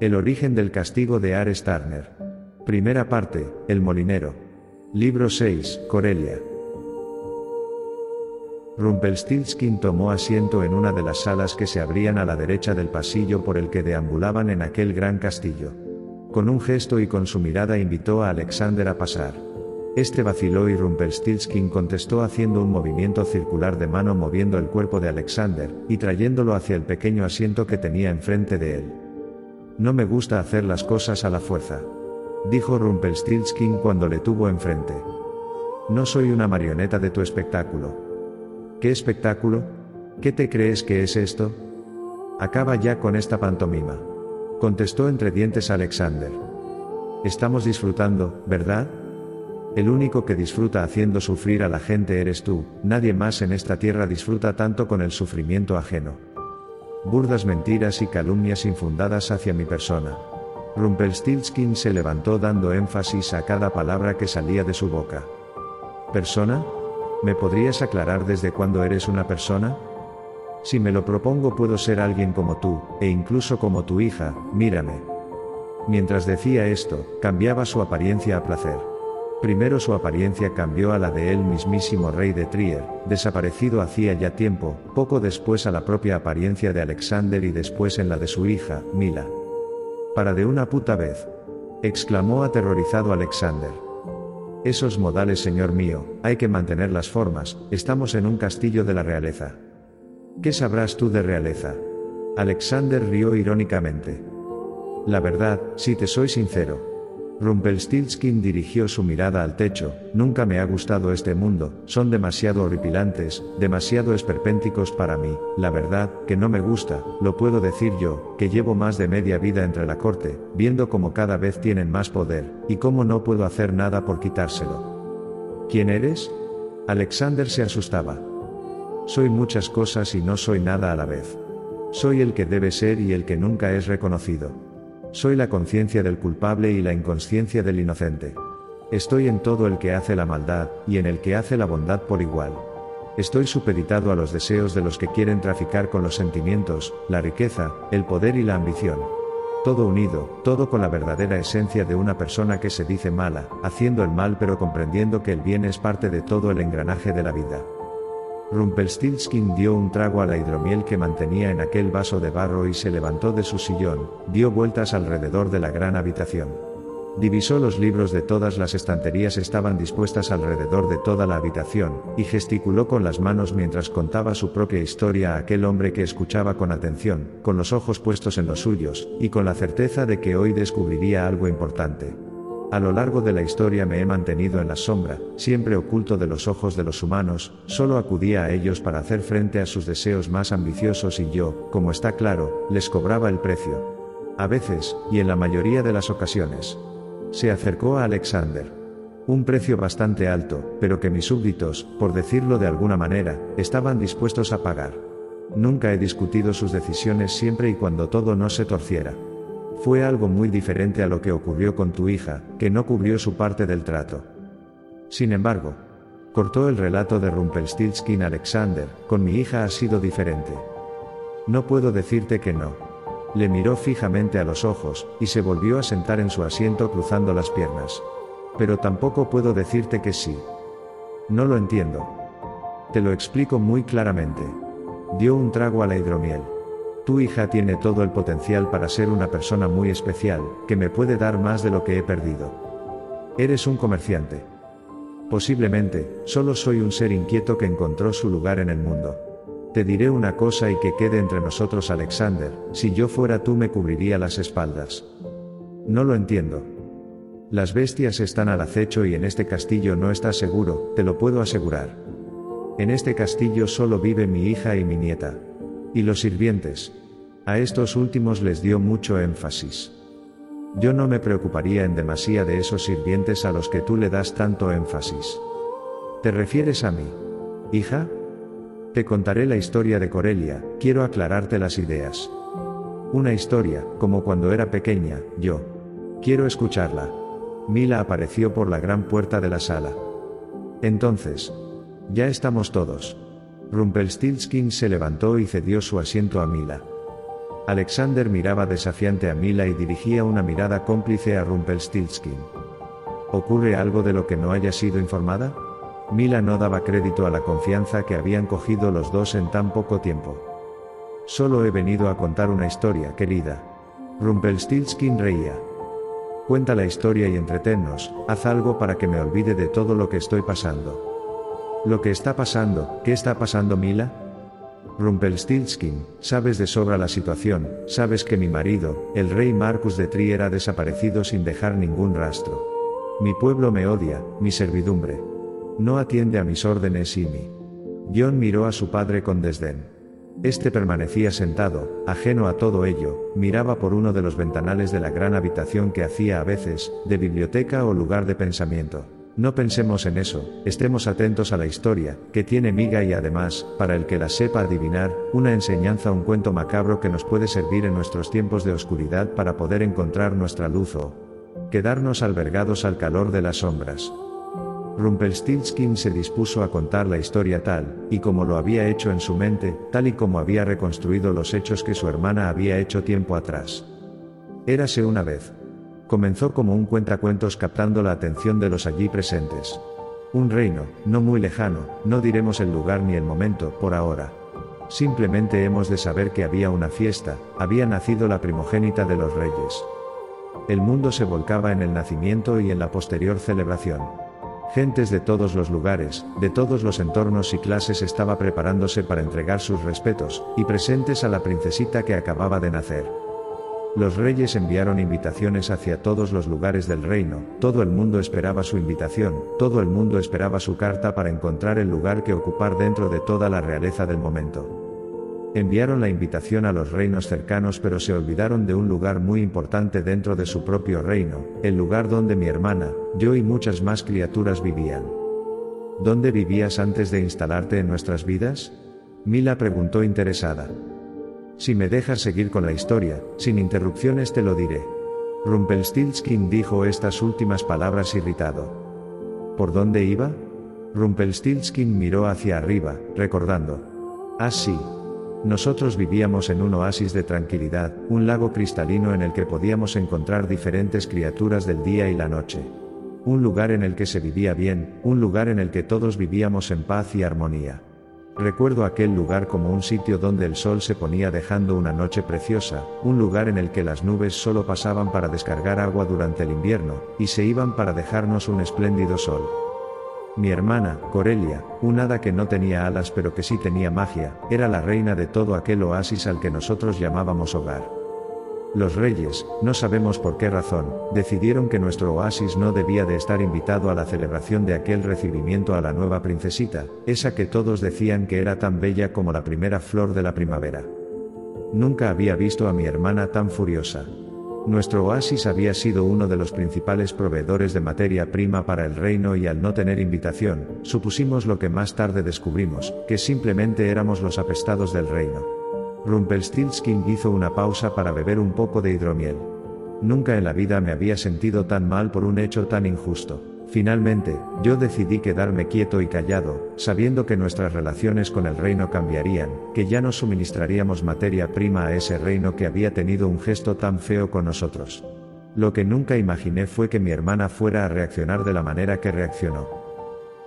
El origen del castigo de Ares Turner. Primera parte, El molinero. Libro 6, Corelia. Rumpelstiltskin tomó asiento en una de las salas que se abrían a la derecha del pasillo por el que deambulaban en aquel gran castillo. Con un gesto y con su mirada invitó a Alexander a pasar. Este vaciló y Rumpelstiltskin contestó haciendo un movimiento circular de mano moviendo el cuerpo de Alexander, y trayéndolo hacia el pequeño asiento que tenía enfrente de él. No me gusta hacer las cosas a la fuerza. Dijo Rumpelstiltskin cuando le tuvo enfrente. No soy una marioneta de tu espectáculo. ¿Qué espectáculo? ¿Qué te crees que es esto? Acaba ya con esta pantomima. Contestó entre dientes Alexander. Estamos disfrutando, ¿verdad? El único que disfruta haciendo sufrir a la gente eres tú, nadie más en esta tierra disfruta tanto con el sufrimiento ajeno. Burdas mentiras y calumnias infundadas hacia mi persona. Rumpelstiltskin se levantó dando énfasis a cada palabra que salía de su boca. ¿Persona? ¿Me podrías aclarar desde cuándo eres una persona? Si me lo propongo puedo ser alguien como tú, e incluso como tu hija, mírame. Mientras decía esto, cambiaba su apariencia a placer. Primero su apariencia cambió a la de el mismísimo rey de Trier, desaparecido hacía ya tiempo, poco después a la propia apariencia de Alexander y después en la de su hija, Mila. Para de una puta vez. exclamó aterrorizado Alexander. Esos modales, señor mío, hay que mantener las formas, estamos en un castillo de la realeza. ¿Qué sabrás tú de realeza? Alexander rió irónicamente. La verdad, si te soy sincero, Rumpelstiltskin dirigió su mirada al techo, nunca me ha gustado este mundo, son demasiado horripilantes, demasiado esperpénticos para mí, la verdad, que no me gusta, lo puedo decir yo, que llevo más de media vida entre la corte, viendo cómo cada vez tienen más poder, y cómo no puedo hacer nada por quitárselo. ¿Quién eres? Alexander se asustaba. Soy muchas cosas y no soy nada a la vez. Soy el que debe ser y el que nunca es reconocido. Soy la conciencia del culpable y la inconsciencia del inocente. Estoy en todo el que hace la maldad, y en el que hace la bondad por igual. Estoy supeditado a los deseos de los que quieren traficar con los sentimientos, la riqueza, el poder y la ambición. Todo unido, todo con la verdadera esencia de una persona que se dice mala, haciendo el mal pero comprendiendo que el bien es parte de todo el engranaje de la vida. Rumpelstiltskin dio un trago a la hidromiel que mantenía en aquel vaso de barro y se levantó de su sillón, dio vueltas alrededor de la gran habitación. Divisó los libros de todas las estanterías estaban dispuestas alrededor de toda la habitación, y gesticuló con las manos mientras contaba su propia historia a aquel hombre que escuchaba con atención, con los ojos puestos en los suyos, y con la certeza de que hoy descubriría algo importante. A lo largo de la historia me he mantenido en la sombra, siempre oculto de los ojos de los humanos, solo acudía a ellos para hacer frente a sus deseos más ambiciosos y yo, como está claro, les cobraba el precio. A veces, y en la mayoría de las ocasiones. Se acercó a Alexander. Un precio bastante alto, pero que mis súbditos, por decirlo de alguna manera, estaban dispuestos a pagar. Nunca he discutido sus decisiones siempre y cuando todo no se torciera. Fue algo muy diferente a lo que ocurrió con tu hija, que no cubrió su parte del trato. Sin embargo, cortó el relato de Rumpelstiltskin Alexander, con mi hija ha sido diferente. No puedo decirte que no. Le miró fijamente a los ojos, y se volvió a sentar en su asiento cruzando las piernas. Pero tampoco puedo decirte que sí. No lo entiendo. Te lo explico muy claramente. Dio un trago a la hidromiel. Tu hija tiene todo el potencial para ser una persona muy especial, que me puede dar más de lo que he perdido. Eres un comerciante. Posiblemente, solo soy un ser inquieto que encontró su lugar en el mundo. Te diré una cosa y que quede entre nosotros Alexander, si yo fuera tú me cubriría las espaldas. No lo entiendo. Las bestias están al acecho y en este castillo no estás seguro, te lo puedo asegurar. En este castillo solo vive mi hija y mi nieta. Y los sirvientes. A estos últimos les dio mucho énfasis. Yo no me preocuparía en demasía de esos sirvientes a los que tú le das tanto énfasis. ¿Te refieres a mí? ¿Hija? Te contaré la historia de Corelia, quiero aclararte las ideas. Una historia, como cuando era pequeña, yo. Quiero escucharla. Mila apareció por la gran puerta de la sala. Entonces. Ya estamos todos. Rumpelstiltskin se levantó y cedió su asiento a Mila. Alexander miraba desafiante a Mila y dirigía una mirada cómplice a Rumpelstiltskin. ¿Ocurre algo de lo que no haya sido informada? Mila no daba crédito a la confianza que habían cogido los dos en tan poco tiempo. Solo he venido a contar una historia, querida. Rumpelstiltskin reía. Cuenta la historia y entretennos, haz algo para que me olvide de todo lo que estoy pasando. Lo que está pasando, ¿qué está pasando Mila? Rumpelstiltskin, sabes de sobra la situación, sabes que mi marido, el rey Marcus de Trier ha desaparecido sin dejar ningún rastro. Mi pueblo me odia, mi servidumbre. No atiende a mis órdenes y mi. John miró a su padre con desdén. Este permanecía sentado, ajeno a todo ello, miraba por uno de los ventanales de la gran habitación que hacía a veces, de biblioteca o lugar de pensamiento. No pensemos en eso, estemos atentos a la historia, que tiene miga y además, para el que la sepa adivinar, una enseñanza, un cuento macabro que nos puede servir en nuestros tiempos de oscuridad para poder encontrar nuestra luz o quedarnos albergados al calor de las sombras. Rumpelstiltskin se dispuso a contar la historia tal, y como lo había hecho en su mente, tal y como había reconstruido los hechos que su hermana había hecho tiempo atrás. Érase una vez, Comenzó como un cuentacuentos captando la atención de los allí presentes. Un reino, no muy lejano, no diremos el lugar ni el momento, por ahora. Simplemente hemos de saber que había una fiesta, había nacido la primogénita de los reyes. El mundo se volcaba en el nacimiento y en la posterior celebración. Gentes de todos los lugares, de todos los entornos y clases estaba preparándose para entregar sus respetos, y presentes a la princesita que acababa de nacer. Los reyes enviaron invitaciones hacia todos los lugares del reino, todo el mundo esperaba su invitación, todo el mundo esperaba su carta para encontrar el lugar que ocupar dentro de toda la realeza del momento. Enviaron la invitación a los reinos cercanos pero se olvidaron de un lugar muy importante dentro de su propio reino, el lugar donde mi hermana, yo y muchas más criaturas vivían. ¿Dónde vivías antes de instalarte en nuestras vidas? Mila preguntó interesada. Si me dejas seguir con la historia, sin interrupciones te lo diré. Rumpelstiltskin dijo estas últimas palabras irritado. ¿Por dónde iba? Rumpelstiltskin miró hacia arriba, recordando. Ah, sí. Nosotros vivíamos en un oasis de tranquilidad, un lago cristalino en el que podíamos encontrar diferentes criaturas del día y la noche. Un lugar en el que se vivía bien, un lugar en el que todos vivíamos en paz y armonía. Recuerdo aquel lugar como un sitio donde el sol se ponía dejando una noche preciosa, un lugar en el que las nubes solo pasaban para descargar agua durante el invierno, y se iban para dejarnos un espléndido sol. Mi hermana, Corelia, un hada que no tenía alas pero que sí tenía magia, era la reina de todo aquel oasis al que nosotros llamábamos hogar. Los reyes, no sabemos por qué razón, decidieron que nuestro oasis no debía de estar invitado a la celebración de aquel recibimiento a la nueva princesita, esa que todos decían que era tan bella como la primera flor de la primavera. Nunca había visto a mi hermana tan furiosa. Nuestro oasis había sido uno de los principales proveedores de materia prima para el reino y al no tener invitación, supusimos lo que más tarde descubrimos, que simplemente éramos los apestados del reino. Rumpelstiltskin hizo una pausa para beber un poco de hidromiel. Nunca en la vida me había sentido tan mal por un hecho tan injusto. Finalmente, yo decidí quedarme quieto y callado, sabiendo que nuestras relaciones con el reino cambiarían, que ya no suministraríamos materia prima a ese reino que había tenido un gesto tan feo con nosotros. Lo que nunca imaginé fue que mi hermana fuera a reaccionar de la manera que reaccionó.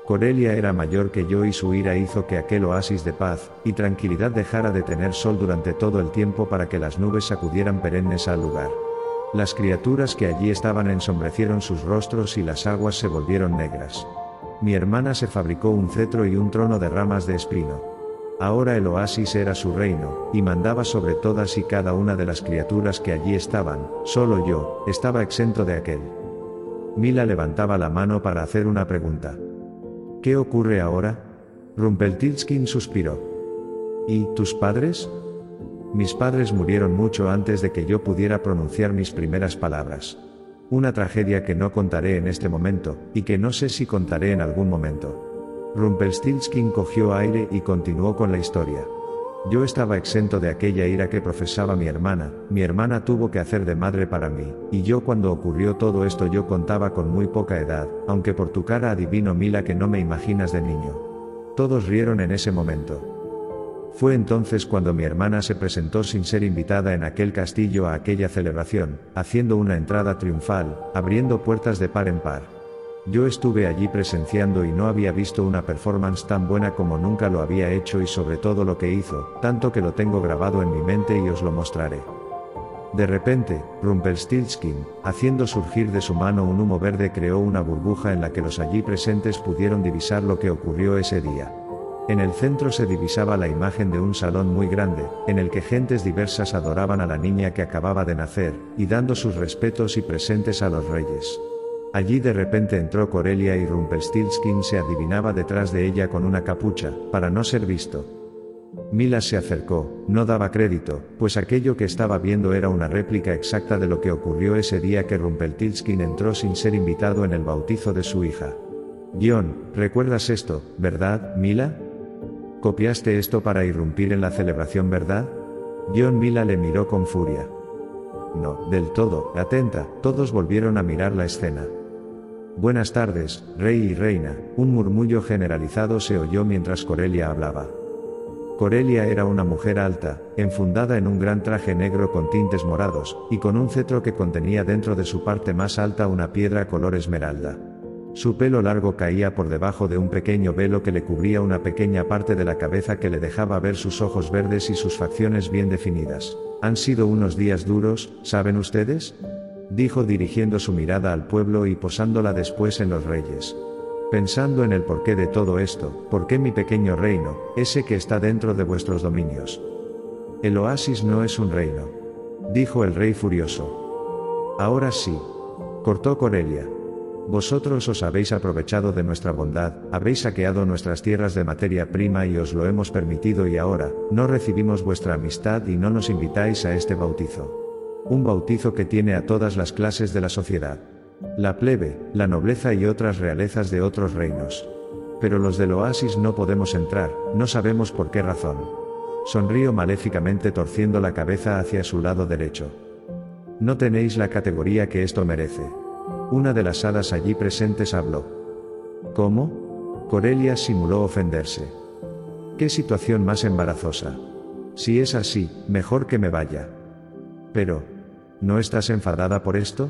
Corelia era mayor que yo y su ira hizo que aquel oasis de paz y tranquilidad dejara de tener sol durante todo el tiempo para que las nubes sacudieran perennes al lugar. Las criaturas que allí estaban ensombrecieron sus rostros y las aguas se volvieron negras. Mi hermana se fabricó un cetro y un trono de ramas de espino. Ahora el oasis era su reino, y mandaba sobre todas y cada una de las criaturas que allí estaban, solo yo, estaba exento de aquel. Mila levantaba la mano para hacer una pregunta. ¿Qué ocurre ahora? Rumpeltiltskin suspiró. ¿Y tus padres? Mis padres murieron mucho antes de que yo pudiera pronunciar mis primeras palabras. Una tragedia que no contaré en este momento, y que no sé si contaré en algún momento. Rumpelstiltskin cogió aire y continuó con la historia. Yo estaba exento de aquella ira que profesaba mi hermana, mi hermana tuvo que hacer de madre para mí, y yo cuando ocurrió todo esto yo contaba con muy poca edad, aunque por tu cara adivino Mila que no me imaginas de niño. Todos rieron en ese momento. Fue entonces cuando mi hermana se presentó sin ser invitada en aquel castillo a aquella celebración, haciendo una entrada triunfal, abriendo puertas de par en par. Yo estuve allí presenciando y no había visto una performance tan buena como nunca lo había hecho y sobre todo lo que hizo, tanto que lo tengo grabado en mi mente y os lo mostraré. De repente, Rumpelstiltskin, haciendo surgir de su mano un humo verde, creó una burbuja en la que los allí presentes pudieron divisar lo que ocurrió ese día. En el centro se divisaba la imagen de un salón muy grande, en el que gentes diversas adoraban a la niña que acababa de nacer, y dando sus respetos y presentes a los reyes. Allí de repente entró Corelia y Rumpelstiltskin se adivinaba detrás de ella con una capucha, para no ser visto. Mila se acercó, no daba crédito, pues aquello que estaba viendo era una réplica exacta de lo que ocurrió ese día que Rumpelstiltskin entró sin ser invitado en el bautizo de su hija. Guión, ¿recuerdas esto, verdad, Mila? ¿Copiaste esto para irrumpir en la celebración, verdad? Guión Mila le miró con furia. No, del todo, atenta, todos volvieron a mirar la escena. Buenas tardes, rey y reina, un murmullo generalizado se oyó mientras Corelia hablaba. Corelia era una mujer alta, enfundada en un gran traje negro con tintes morados, y con un cetro que contenía dentro de su parte más alta una piedra color esmeralda. Su pelo largo caía por debajo de un pequeño velo que le cubría una pequeña parte de la cabeza que le dejaba ver sus ojos verdes y sus facciones bien definidas. Han sido unos días duros, ¿saben ustedes? Dijo dirigiendo su mirada al pueblo y posándola después en los reyes. Pensando en el porqué de todo esto, ¿por qué mi pequeño reino, ese que está dentro de vuestros dominios? El oasis no es un reino. Dijo el rey furioso. Ahora sí. Cortó Corelia. Vosotros os habéis aprovechado de nuestra bondad, habéis saqueado nuestras tierras de materia prima y os lo hemos permitido y ahora, no recibimos vuestra amistad y no nos invitáis a este bautizo. Un bautizo que tiene a todas las clases de la sociedad la plebe, la nobleza y otras realezas de otros reinos. Pero los del oasis no podemos entrar, no sabemos por qué razón. Sonrío maléficamente torciendo la cabeza hacia su lado derecho. No tenéis la categoría que esto merece. Una de las hadas allí presentes habló. ¿Cómo? Corelia simuló ofenderse. ¿Qué situación más embarazosa? Si es así, mejor que me vaya. Pero, ¿no estás enfadada por esto?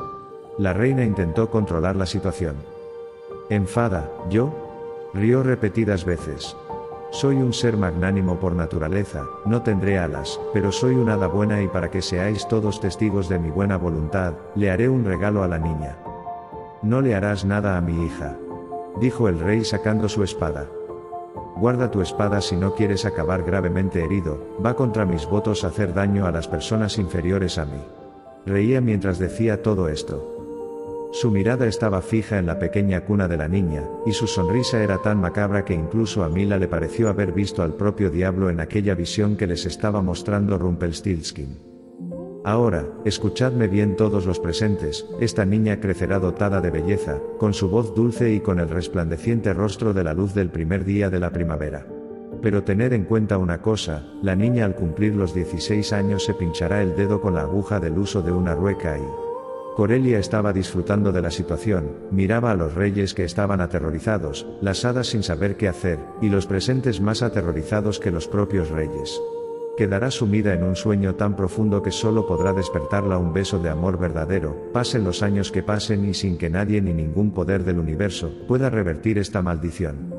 La reina intentó controlar la situación. Enfada, yo? Rió repetidas veces. Soy un ser magnánimo por naturaleza, no tendré alas, pero soy una hada buena y para que seáis todos testigos de mi buena voluntad, le haré un regalo a la niña. No le harás nada a mi hija. Dijo el rey sacando su espada. Guarda tu espada si no quieres acabar gravemente herido, va contra mis votos hacer daño a las personas inferiores a mí. Reía mientras decía todo esto. Su mirada estaba fija en la pequeña cuna de la niña, y su sonrisa era tan macabra que incluso a Mila le pareció haber visto al propio diablo en aquella visión que les estaba mostrando Rumpelstiltskin. Ahora, escuchadme bien todos los presentes, esta niña crecerá dotada de belleza, con su voz dulce y con el resplandeciente rostro de la luz del primer día de la primavera. Pero tened en cuenta una cosa, la niña al cumplir los 16 años se pinchará el dedo con la aguja del uso de una rueca y, Corelia estaba disfrutando de la situación, miraba a los reyes que estaban aterrorizados, las hadas sin saber qué hacer, y los presentes más aterrorizados que los propios reyes. Quedará sumida en un sueño tan profundo que solo podrá despertarla un beso de amor verdadero, pasen los años que pasen y sin que nadie ni ningún poder del universo pueda revertir esta maldición.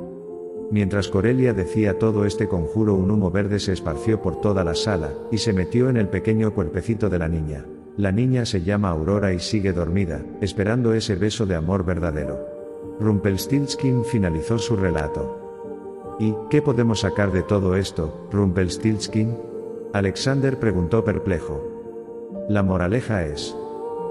Mientras Corelia decía todo este conjuro un humo verde se esparció por toda la sala, y se metió en el pequeño cuerpecito de la niña. La niña se llama Aurora y sigue dormida, esperando ese beso de amor verdadero. Rumpelstiltskin finalizó su relato. ¿Y qué podemos sacar de todo esto, Rumpelstiltskin? Alexander preguntó perplejo. La moraleja es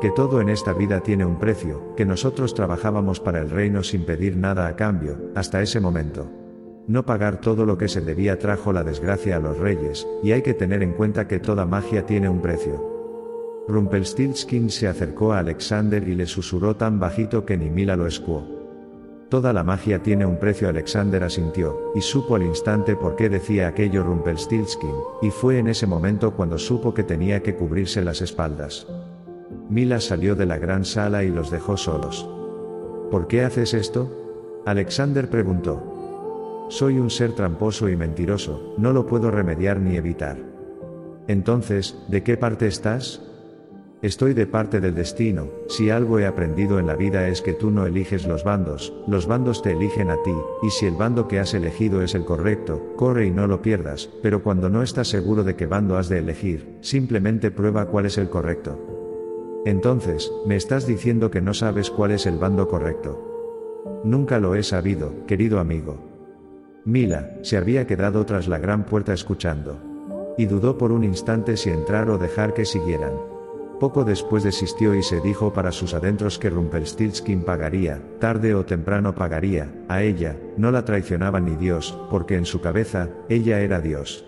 que todo en esta vida tiene un precio, que nosotros trabajábamos para el reino sin pedir nada a cambio, hasta ese momento. No pagar todo lo que se debía trajo la desgracia a los reyes, y hay que tener en cuenta que toda magia tiene un precio. Rumpelstiltskin se acercó a Alexander y le susurró tan bajito que ni Mila lo escuó. Toda la magia tiene un precio. Alexander asintió, y supo al instante por qué decía aquello Rumpelstiltskin, y fue en ese momento cuando supo que tenía que cubrirse las espaldas. Mila salió de la gran sala y los dejó solos. ¿Por qué haces esto? Alexander preguntó. Soy un ser tramposo y mentiroso, no lo puedo remediar ni evitar. Entonces, ¿de qué parte estás? Estoy de parte del destino, si algo he aprendido en la vida es que tú no eliges los bandos, los bandos te eligen a ti, y si el bando que has elegido es el correcto, corre y no lo pierdas, pero cuando no estás seguro de qué bando has de elegir, simplemente prueba cuál es el correcto. Entonces, me estás diciendo que no sabes cuál es el bando correcto. Nunca lo he sabido, querido amigo. Mila, se había quedado tras la gran puerta escuchando. Y dudó por un instante si entrar o dejar que siguieran. Poco después desistió y se dijo para sus adentros que Rumpelstiltskin pagaría, tarde o temprano pagaría, a ella, no la traicionaba ni Dios, porque en su cabeza, ella era Dios.